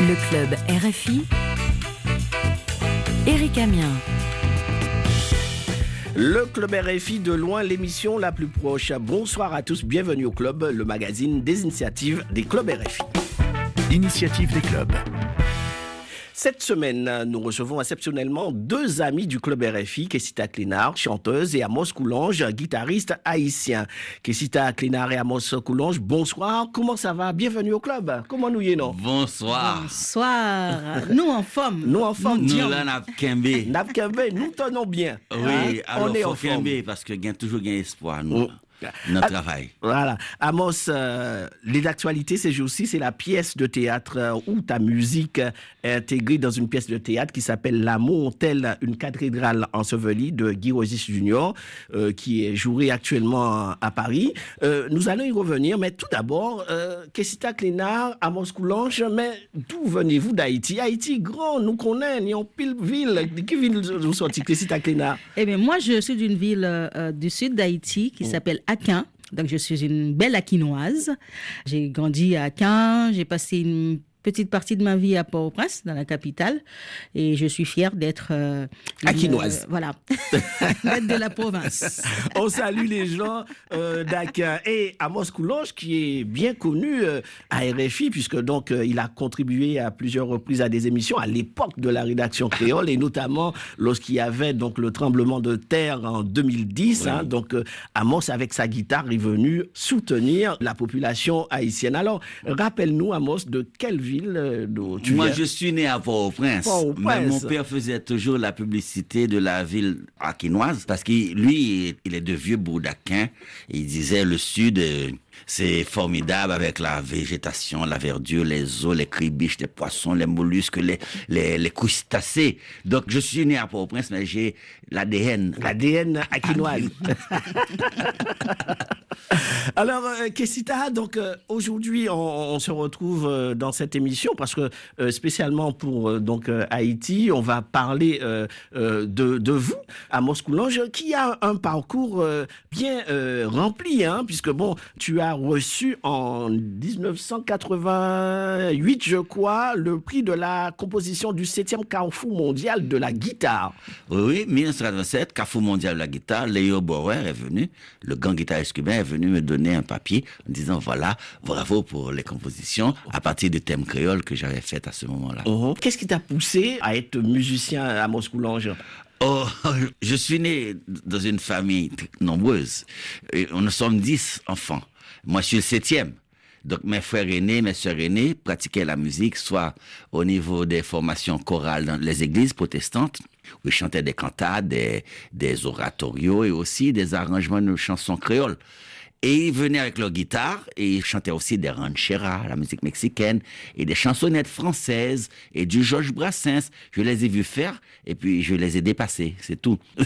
Le club RFI. Eric Amien. Le Club RFI de loin, l'émission la plus proche. Bonsoir à tous, bienvenue au Club, le magazine des initiatives des clubs RFI. Initiative des clubs. Cette semaine, nous recevons exceptionnellement deux amis du club RFI, Kessita Clénard, chanteuse, et Amos Coulange, guitariste haïtien. Kessita Clénard et Amos Coulange, bonsoir. Comment ça va? Bienvenue au club. Comment nous y non Bonsoir. Bonsoir. Nous en forme. Nous en forme. Nous là, nous tenons bien. Oui, Hein? alors on est faut en forme. Parce que gain toujours gain espoir nous. Notre Ah, travail. Voilà. Amos, euh, les actualités ces jours-ci, c'est la pièce de théâtre euh, où ta musique est intégrée dans une pièce de théâtre qui s'appelle L'amour, telle une cathédrale ensevelie de Guy Rosis Junior, euh, qui est jouée actuellement à Paris. Euh, nous allons y revenir, mais tout d'abord, euh, Kessita Clénard, Amos Coulange, mais d'où venez-vous d'Haïti? Haïti, grand, nous connaissons, y a pile ville. De quelle ville vous sortez, Kessita Clénard Eh bien, moi, je suis d'une ville euh, du sud d'Haïti qui s'appelle Aquin. Donc, je suis une belle aquinoise. J'ai grandi à Aquin. J'ai passé une petite partie de ma vie à Port-au-Prince, dans la capitale. Et je suis fière d'être... euh, Aquinoise. euh, voilà. d'être de la province. On salue les gens euh, d'Aquin et Amos Coulange qui est bien connu euh, à RFI puisque donc euh, il a contribué à plusieurs reprises à des émissions à l'époque de la rédaction créole et notamment lorsqu'il y avait donc le tremblement de terre en 2010. hein. donc euh, Amos avec sa guitare est venu soutenir la population haïtienne. Alors rappelle-nous Amos de quelle ville euh, d'où tu Moi, viens? je suis né à Port-au-Prince. Mais mon père faisait toujours la publicité de la ville aquinoise parce que lui, il est de vieux Bourdaquin. Il disait le sud, euh, c'est formidable avec la végétation, la verdure, les eaux, les cribiches, les poissons, les mollusques, les, les, les crustacés. Donc, je suis né à Port-au-Prince, mais j'ai l'ADN. L'ADN aquinoise. Alors, euh, Kessita, donc euh, aujourd'hui, on, on se retrouve euh, dans cette émission parce que spécialement pour donc Haïti, on va parler de, de vous, Amos Coulange, qui a un parcours bien rempli, hein, puisque bon, tu as reçu en 1988, je crois, le prix de la composition du 7e Carrefour mondial de la guitare. Oui, oui, 1927, Carrefour mondial de la guitare, Léo Bauer est venu, le grand guitariste cubain est venu me donner un papier en disant voilà, bravo pour les compositions à partir du thème créole que j'avais fait à ce moment-là. Mhm. Qu'est-ce qui t'a poussé à être musicien à Moscoulange? Oh, je suis né dans une famille nombreuse. Et nous sommes dix enfants. Moi, je suis le septième. Donc, mes frères aînés, mes sœurs aînées pratiquaient la musique, soit au niveau des formations chorales dans les églises protestantes, où ils chantaient des cantates, des, des oratorios et aussi des arrangements de chansons créoles. Et ils venaient avec leur guitare et ils chantaient aussi des rancheras, la musique mexicaine, et des chansonnettes françaises et du Georges Brassens. Je les ai vus faire et puis je les ai dépassés, c'est tout.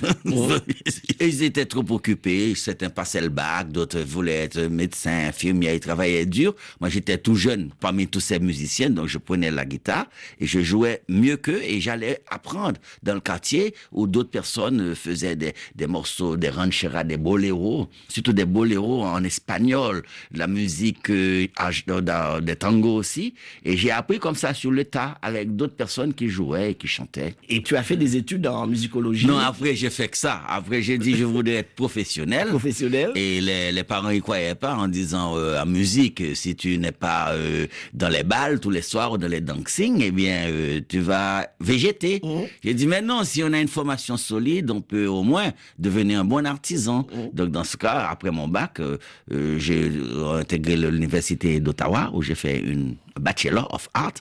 ils étaient trop occupés, certains passaient le bac, d'autres voulaient être médecins, infirmiers, ils travaillaient dur. Moi j'étais tout jeune parmi tous ces musiciens, donc je prenais la guitare et je jouais mieux qu'eux et j'allais apprendre dans le quartier où d'autres personnes faisaient des, des morceaux, des rancheras, des boléros, surtout des boléros en espagnol, la musique euh, dans- des tangos aussi. Et j'ai appris comme ça sur le tas avec d'autres personnes qui jouaient et qui chantaient. Et tu as fait des études en musicologie? Non, après j'ai fait que ça. Après j'ai dit je voudrais être professionnel. professionnelle. Et les, les parents y croyaient pas en disant euh, en musique, euh, si tu n'es pas euh, dans les balles tous les soirs ou dans les dancing, eh bien euh, tu vas végéter. Mhm. J'ai dit mais non, si on a une formation solide, on peut au moins devenir un bon artisan. Donc dans ce cas, après mon bac, euh, euh, j'ai intégré l'université d'Ottawa où j'ai fait une Bachelor of Art.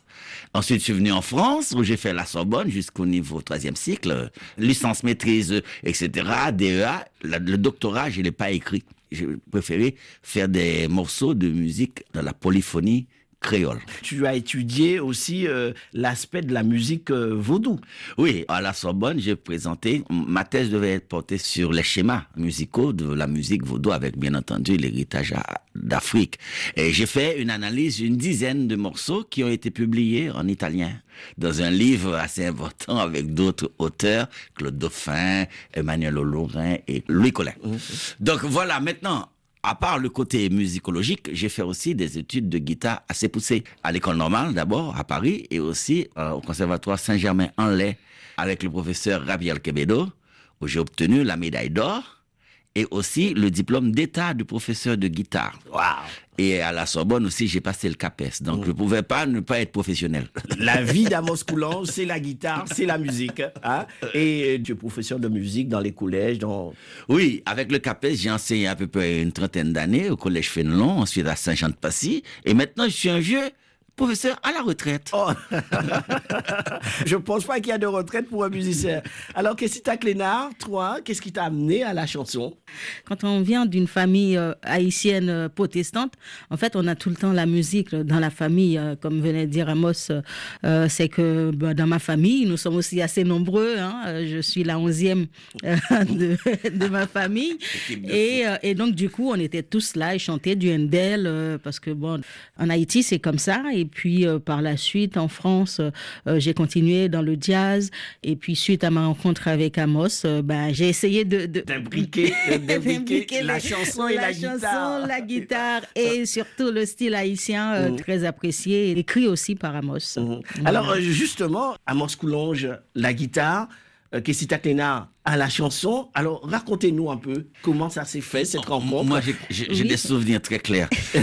Ensuite, je suis venu en France où j'ai fait la Sorbonne jusqu'au niveau troisième cycle, euh, licence maîtrise, euh, etc. DEA. Le doctorat, je l'ai pas écrit. J'ai préféré faire des morceaux de musique dans la polyphonie créole. Tu as étudié aussi euh, l'aspect de la musique euh, vaudou. Oui, à la Sorbonne, j'ai présenté, ma thèse devait être portée sur les schémas musicaux de la musique vaudou avec bien entendu l'héritage d'Afrique. Et j'ai fait une analyse, une dizaine de morceaux qui ont été publiés en italien dans un livre assez important avec d'autres auteurs, Claude Dauphin, Emmanuel Olorin et Louis Collin. Donc voilà, maintenant, à part le côté musicologique, j'ai fait aussi des études de guitare assez poussées. À l'école normale d'abord, à Paris, et aussi euh, au conservatoire Saint-Germain-en-Laye, avec le professeur Rabiel Quebedo, où j'ai obtenu la médaille d'or et aussi le diplôme d'état de professeur de guitare. Et à la Sorbonne aussi, j'ai passé le CAPES. Donc, je ne pouvais pas ne pas être professionnel. La vie d'Amos Coulange, c'est la guitare, c'est la musique. Hein? Et tu es professeur de musique dans les collèges. Dans... Oui, avec le CAPES, j'ai enseigné à peu près une trentaine d'années au collège Fénelon, ensuite à Saint-Jean-de-Passy. Et maintenant, je suis un vieux professeur à la retraite. Oh. je pense pas qu'il y a de retraite pour un musicien. Alors, qu'est-ce que Clénard, toi, qu'est-ce qui t'a amené à la chanson? Quand on vient d'une famille euh, haïtienne euh, protestante, en fait, on a tout le temps la musique dans la famille. Euh, comme venait de dire Amos, c'est que bah, dans ma famille, nous sommes aussi assez nombreux. Hein. je suis la onzième de, de, ma famille. Et, et, donc, du coup, on était tous là et chantaient du Handel parce que, bon, en Haïti, c'est comme ça. Et puis euh, par la suite, en France, euh, euh, j'ai continué dans le jazz. Et puis suite à ma rencontre avec Amos, ben, j'ai essayé de d'imbriquer la chanson et la, la chanson, guitare, la guitare et surtout le style haïtien mmh. très apprécié, écrit aussi par Amos. Mmh. Alors justement, Amos Coulonge, la guitare, Kessita Tena à la chanson. Alors, racontez-nous un peu comment ça s'est fait, cette rencontre. Moi, j'ai des souvenirs très clairs. euh,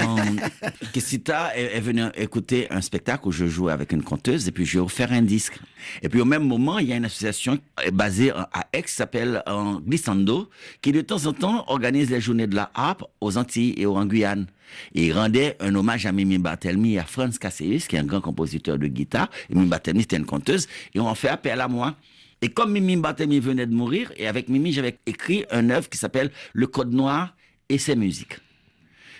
euh, Kessita est, est venue écouter un spectacle où je jouais avec une conteuse et puis je lui ai offert un disque. Et puis, au même moment, il y a une association basée à Aix qui s'appelle euh, Glissando qui, de temps en temps, organise les journées de la harpe aux Antilles et en Guyane. Et il rendait un hommage à Mimi Barthelmy et à Franz Casseus, qui est un grand compositeur de guitare. Et Mimi Barthelmy, c'était une conteuse. Et on fait appel à moi. Et comme Mimi Barthélemy venait de mourir, et avec Mimi, j'avais écrit un œuvre qui s'appelle Le Code Noir et ses musiques.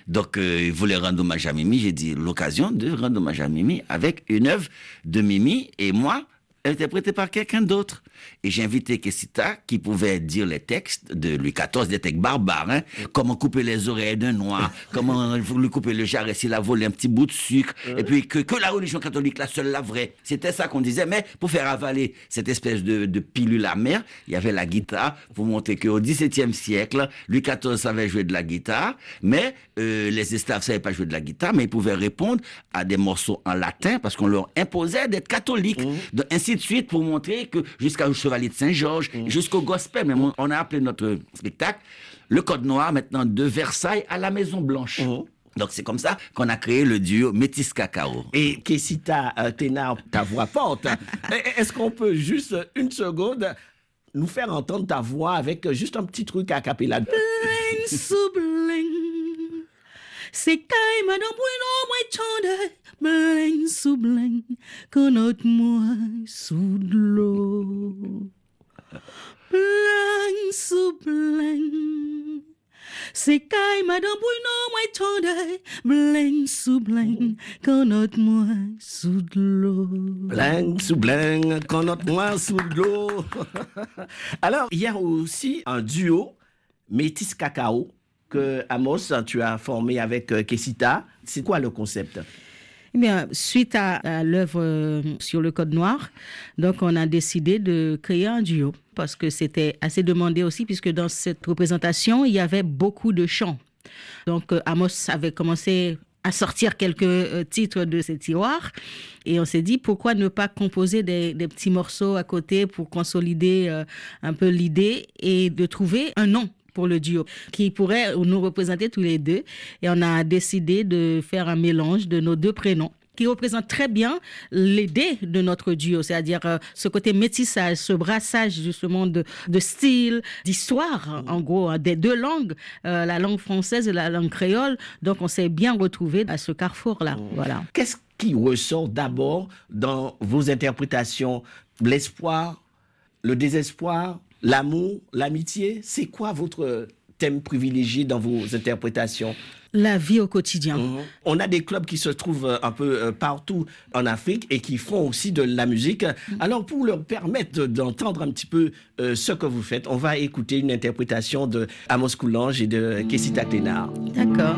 Donc, euh, il voulait rendre hommage à Mimi. J'ai dit l'occasion de rendre hommage à Mimi avec une œuvre de Mimi et moi, interprétée par quelqu'un d'autre. Et j'ai invité Kessita, qui pouvait dire les textes de Louis XIV, des textes barbares, hein. comment couper les oreilles d'un noir, comment lui couper le jarret s'il a volé un petit bout de sucre, et puis que, que la religion catholique, la seule, la vraie. C'était ça qu'on disait, mais pour faire avaler cette espèce de, de pilule amère, il y avait la guitare, pour montrer qu'au XVIIe siècle, Louis XIV savait jouer de la guitare, mais euh, les esclaves savaient pas jouer de la guitare, mais ils pouvaient répondre à des morceaux en latin, parce qu'on leur imposait d'être catholiques. Mmh. ainsi de suite, pour montrer que jusqu'à Chevalier de Saint-Georges, mmh. jusqu'au gospel. Mais on a appelé notre spectacle le Code Noir maintenant de Versailles à la Maison Blanche. Mmh. Donc c'est comme ça qu'on a créé le duo Métis Cacao. Et Kessita euh, Ténard, ta voix porte. Est-ce qu'on peut juste une seconde nous faire entendre ta voix avec juste un petit truc à capella Sikai madombuino mwichonde Bleng subleng Konot mwa sudlo Bleng subleng Sikai madombuino mwichonde Bleng subleng Konot mwa sudlo Bleng subleng Konot mwa sudlo Alors, il y a aussi un duo Métis Cacao. Que Amos, tu as formé avec euh, Kessita. C'est quoi le concept? Eh bien, suite à, l'œuvre euh, sur le Code Noir, donc on a décidé de créer un duo parce que c'était assez demandé aussi puisque dans cette représentation, il y avait beaucoup de chants. Donc euh, Amos avait commencé à sortir quelques titres de ces tiroirs. Et on s'est dit, pourquoi ne pas composer des, petits morceaux à côté pour consolider un peu l'idée et de trouver un nom pour le duo qui pourrait nous représenter tous les deux. Et on a décidé de faire un mélange de nos deux prénoms qui représente très bien l'idée de notre duo, c'est-à-dire euh, ce côté métissage, ce brassage justement de, de style, d'histoire, en gros, hein, des deux langues, euh, la langue française et la langue créole. Donc, on s'est bien retrouvé à ce carrefour-là. Voilà. Qu'est-ce qui ressort d'abord dans vos interprétations? L'espoir, le désespoir, l'amour, l'amitié C'est quoi votre thème privilégié dans vos interprétations? La vie au quotidien. Mmh. On a des clubs qui se trouvent un peu euh, partout en Afrique et qui font aussi de la musique. Mmh. Alors pour leur permettre d'entendre un petit peu euh, ce que vous faites, on va écouter une interprétation de Amos Coulange et de Kessita Clénard. D'accord.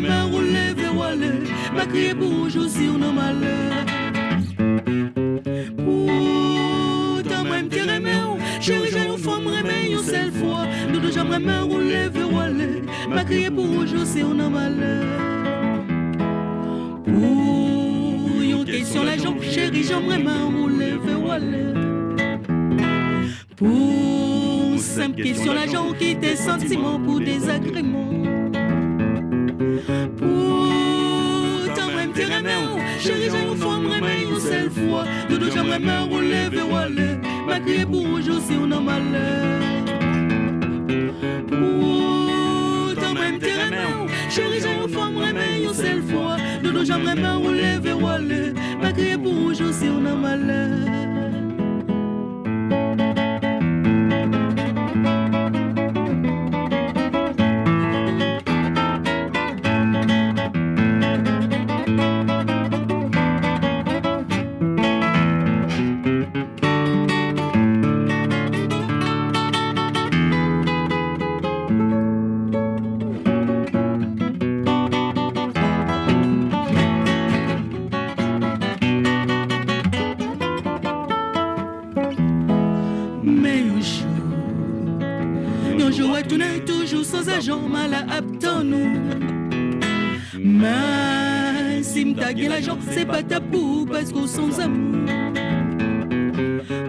Ou lever ou aller. Ma pour aujourd'hui, on a malheur. Pour tant même tes remèdes, chérie, j'ai une femme une seule fois. Nous deux bien ou lever ou aller. Ma crier pour aujourd'hui, on a malheur. Pour une question, la jambe chérie, j'aimerais lever ou aller. Pour simple question, la jambe qui tes sentiments pour des agréments. Même chérie, j'ai une femme remède une seule fois. Deux j'aimerais lever ou aller. Ma crier pour aujourd'hui, on a malheur. Pour tant même tes remèdes, chérie, j'ai une femme remède une seule fois. Deux j'aimerais lever ou aller. Ma crier pour aujourd'hui, on a malheur. Toujours sans agent mal à aptan nous. Mais si m'taguer l'argent, c'est pas tabou parce qu'on sans amour.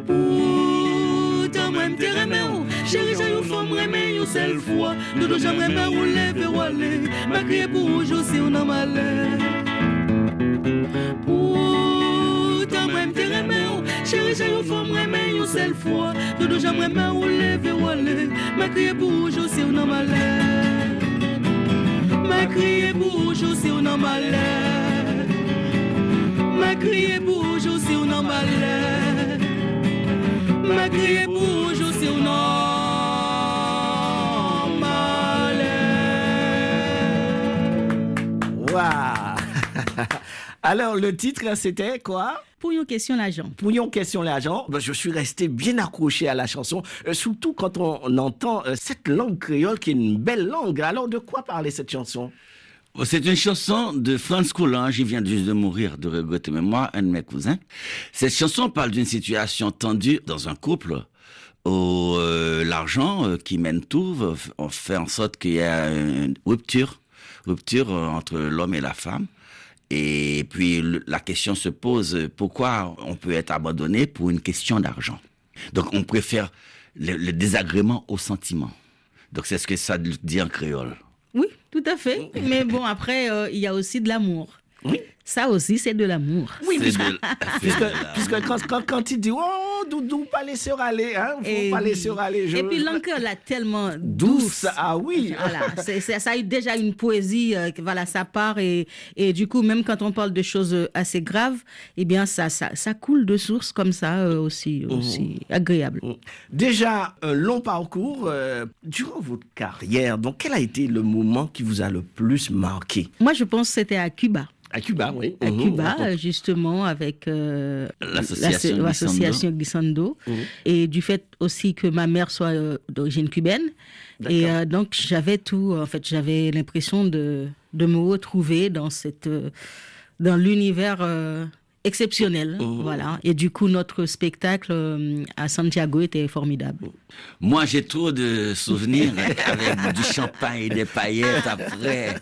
Pourtant, moi m'te remède, chérie, j'ai une femme remède une seule fois. Nous deux j'aimerais bien rouler vers aller, ma crier pour aujourd'hui, on a malheur. M'te remède, chérie, j'ai une femme remède une seule fois. Nous deux j'aimerais bien rouler vers aller, ma crier pour aujourd'hui, on a malheur. Ma crier pour aujourd'hui, on a malheur. Ma crier pour aujourd'hui, on a malheur. Ma crier pour aujourd'hui, on a malheur. Waouh Alors, le titre, c'était quoi? Pour une question, l'argent. Pouillon question l'argent. Ben, je suis resté bien accroché à la chanson, euh, surtout quand on, on entend euh, cette langue créole qui est une belle langue. Alors, de quoi parlait cette chanson? Bon, C'est une chanson de Franz Coulange, il vient juste de mourir de regretter mémoire, un de mes cousins. Cette chanson parle d'une situation tendue dans un couple où euh, l'argent euh, qui mène tout on fait en sorte qu'il y a une rupture, rupture entre l'homme et la femme. Et puis la question se pose pourquoi on peut être abandonné pour une question d'argent? Donc on préfère le, le désagrément au sentiment. Donc c'est ce que ça dit en créole. Oui, tout à fait. Mais bon, après, euh, il y a aussi de l'amour. Ça aussi, c'est de l'amour. Oui, puisque, de- puisque, quand, quand, quand il dit Oh, Doudou, pas laisser râler, hein, faut Et, pas laisser râler. je- et puis l'encre, là, tellement douce. douce, ah oui. Voilà, ça a eu déjà une poésie, euh, voilà, ça part et, et du coup, même quand on parle de choses euh, assez graves, eh bien, ça, ça, ça coule de source comme ça, euh, aussi, aussi agréable. Déjà, un long parcours. euh, durant votre carrière, donc quel a été le moment qui vous a le plus marqué? Moi, je pense que c'était à Cuba. À Cuba, oui. À Mhm. Cuba, justement, avec euh, L'association l'asso- l'association Glissando. Et du fait aussi que ma mère soit euh, d'origine cubaine. Et euh, donc, j'avais tout, en fait, j'avais l'impression de, de me retrouver dans cette, dans l'univers exceptionnel. Voilà. Et du coup, notre spectacle euh, à Santiago était formidable. Moi, j'ai trop de souvenirs avec du champagne et des paillettes après.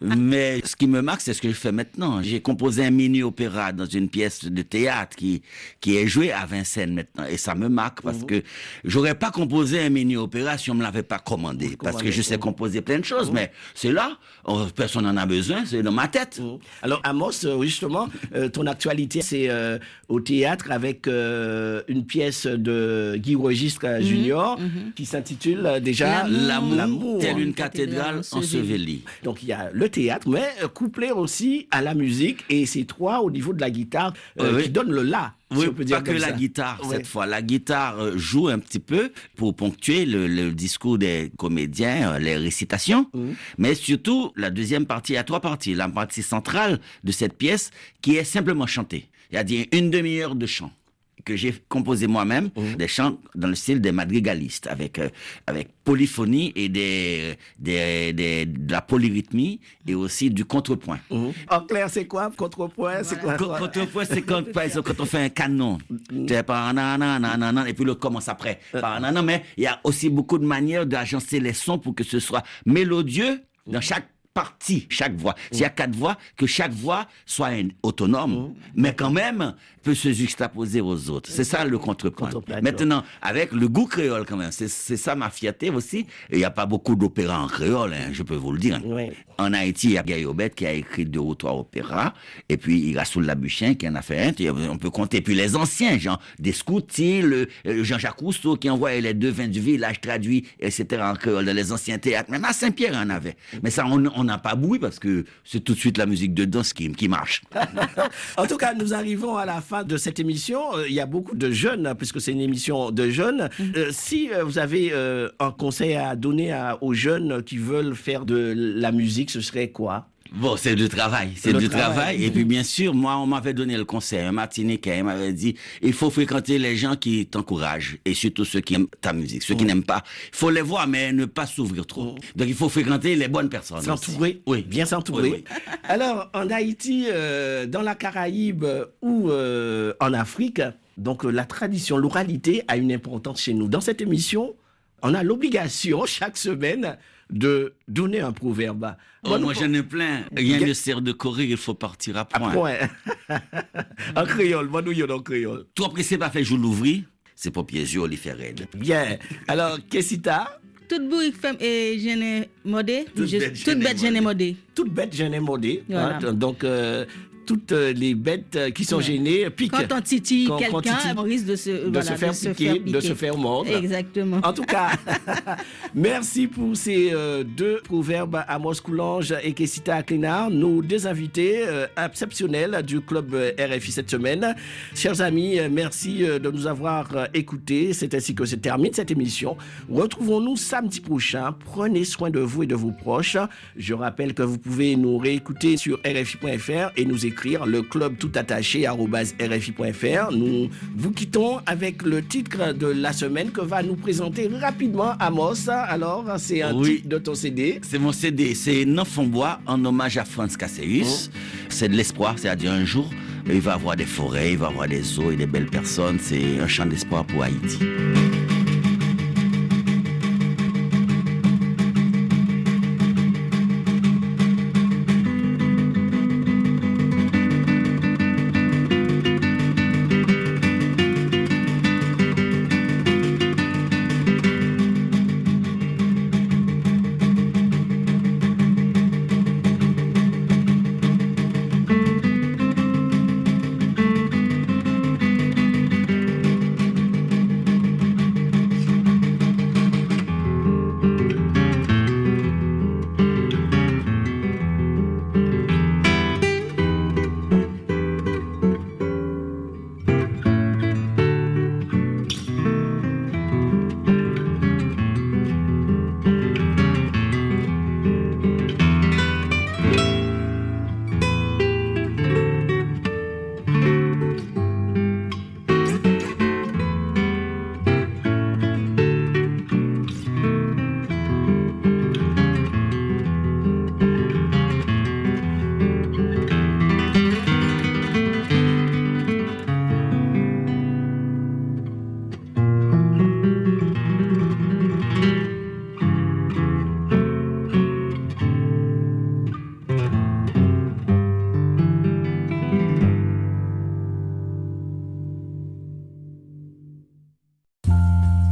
Mais ce qui me marque, c'est ce que je fais maintenant. J'ai composé un mini-opéra dans une pièce de théâtre qui, qui est jouée à Vincennes maintenant. Et ça me marque parce que j'aurais pas composé un mini-opéra si on me l'avait pas commandé. Parce que je sais composer plein de choses, mais c'est là, oh, personne n'en a besoin, c'est dans ma tête. Alors, Amos, euh, justement, euh, ton c'est euh, au théâtre avec euh, une pièce de Guy Registre euh, Junior qui s'intitule déjà L'amour. L'amour, telle une cathédrale ensevelie. Donc, il y a le théâtre, mais couplé aussi à la musique, et c'est trois au niveau de la guitare euh, oui. qui donnent le la. Si Oui, on peut dire pas que la guitare Ouais. cette fois. La guitare euh, joue un petit peu pour ponctuer le, le discours des comédiens, euh, les récitations. Mhm. Mais surtout, la deuxième partie, il y a trois parties. La partie centrale de cette pièce qui est simplement chantée. Il y a une demi-heure de chant que j'ai composé moi-même, Mhm. des chants dans le style des madrigalistes, avec euh, avec polyphonie et des, des, des- de la polyrythmie et aussi du contrepoint. Mhm. En clair, c'est quoi Contrepoint, c'est quoi? Co- Contrepoint, c'est quand, par quand on fait un canon. C'est par nanana, et puis le commence après. Par nanana, mais il y a aussi beaucoup de manières d'agencer les sons pour que ce soit mélodieux dans chaque partie, chaque voix. S'il y a quatre voix, que chaque voix soit autonome, mais quand même peut se juxtaposer aux autres. C'est ça le contrepoint. Maintenant, avec le goût créole quand même, c'est ça ma fierté aussi. Il n'y a pas beaucoup d'opéras en créole, hein, je peux vous le dire. Oui. En Haïti, il y a Aubert qui a écrit deux ou trois opéras. Et puis, il y a Soul Labuchin qui en a fait un. On peut compter. Puis les anciens, genre Descoutis, le, euh, Jean-Jacques Rousseau qui envoyait les deux vins du village traduits, etc. en créole dans les anciens théâtres. Même à Saint-Pierre, en avait. Mais ça, on on n'a pas boui parce que c'est tout de suite la musique de danse qui, qui marche. En tout cas, nous arrivons à la fin de cette émission. Euh, Il y a beaucoup de jeunes, hein, puisque c'est une émission de jeunes. Euh, si euh, vous avez euh, un conseil à donner à- aux jeunes qui veulent faire de la musique, ce serait quoi? Bon, c'est du travail, c'est du travail. travail. Et puis, bien sûr, moi, on m'avait donné le conseil, un Martiniquais, il m'avait dit, il faut fréquenter les gens qui t'encouragent, et surtout ceux qui aiment ta musique. Ceux qui n'aiment pas, il faut les voir, mais ne pas s'ouvrir trop. Donc, il faut fréquenter les bonnes personnes. S'entourer Oui. Bien s'entourer. Oui, Alors, en Haïti, euh, dans la Caraïbe ou euh, en Afrique, donc euh, la tradition, l'oralité a une importance chez nous. Dans cette émission, on a l'obligation chaque semaine de donner un proverbe. Oh, Bon, moi, nous- j'en ai plein. Rien ne sert de courir, il faut partir à point. Point. en créole, moi nous y en créole. Trop pressé pas fait jour l'ouvrir, c'est pour pieds yeux, les faire raide. Bien. Alors, Kessita, Toute bourrique femme et jeune modé. Toute Je- bête, Toute jeune bête jeune modé. modé. toute bête gênée modée. Voilà. hein, donc, euh, toutes euh, les bêtes euh, qui sont Ouais. gênées piquent. Quand on titille quelqu'un, on risque de se, de voilà, se faire piquer, de se faire mordre. Exactement. En tout cas, merci pour ces euh, deux proverbes Amos Coulange et Kessita Aklinar, nos deux invités euh, exceptionnels du club euh, RFI cette semaine. Chers amis, euh, merci euh, de nous avoir euh, écoutés. C'est ainsi que se termine cette émission. Retrouvons-nous samedi prochain. Prenez soin de vous et de vos proches. Je rappelle que vous pouvez nous réécouter sur RFI.fr et nous écrire le club tout attaché RFI.fr. Nous vous quittons avec le titre de la semaine que va nous présenter rapidement Amos. Alors, c'est un Oui. titre de ton CD. C'est mon CD, c'est Neuf en bois en hommage à Franz Casseus. C'est de l'espoir, c'est-à-dire un jour, il va avoir des forêts, il va avoir des eaux et des belles personnes. C'est un chant d'espoir pour Haïti.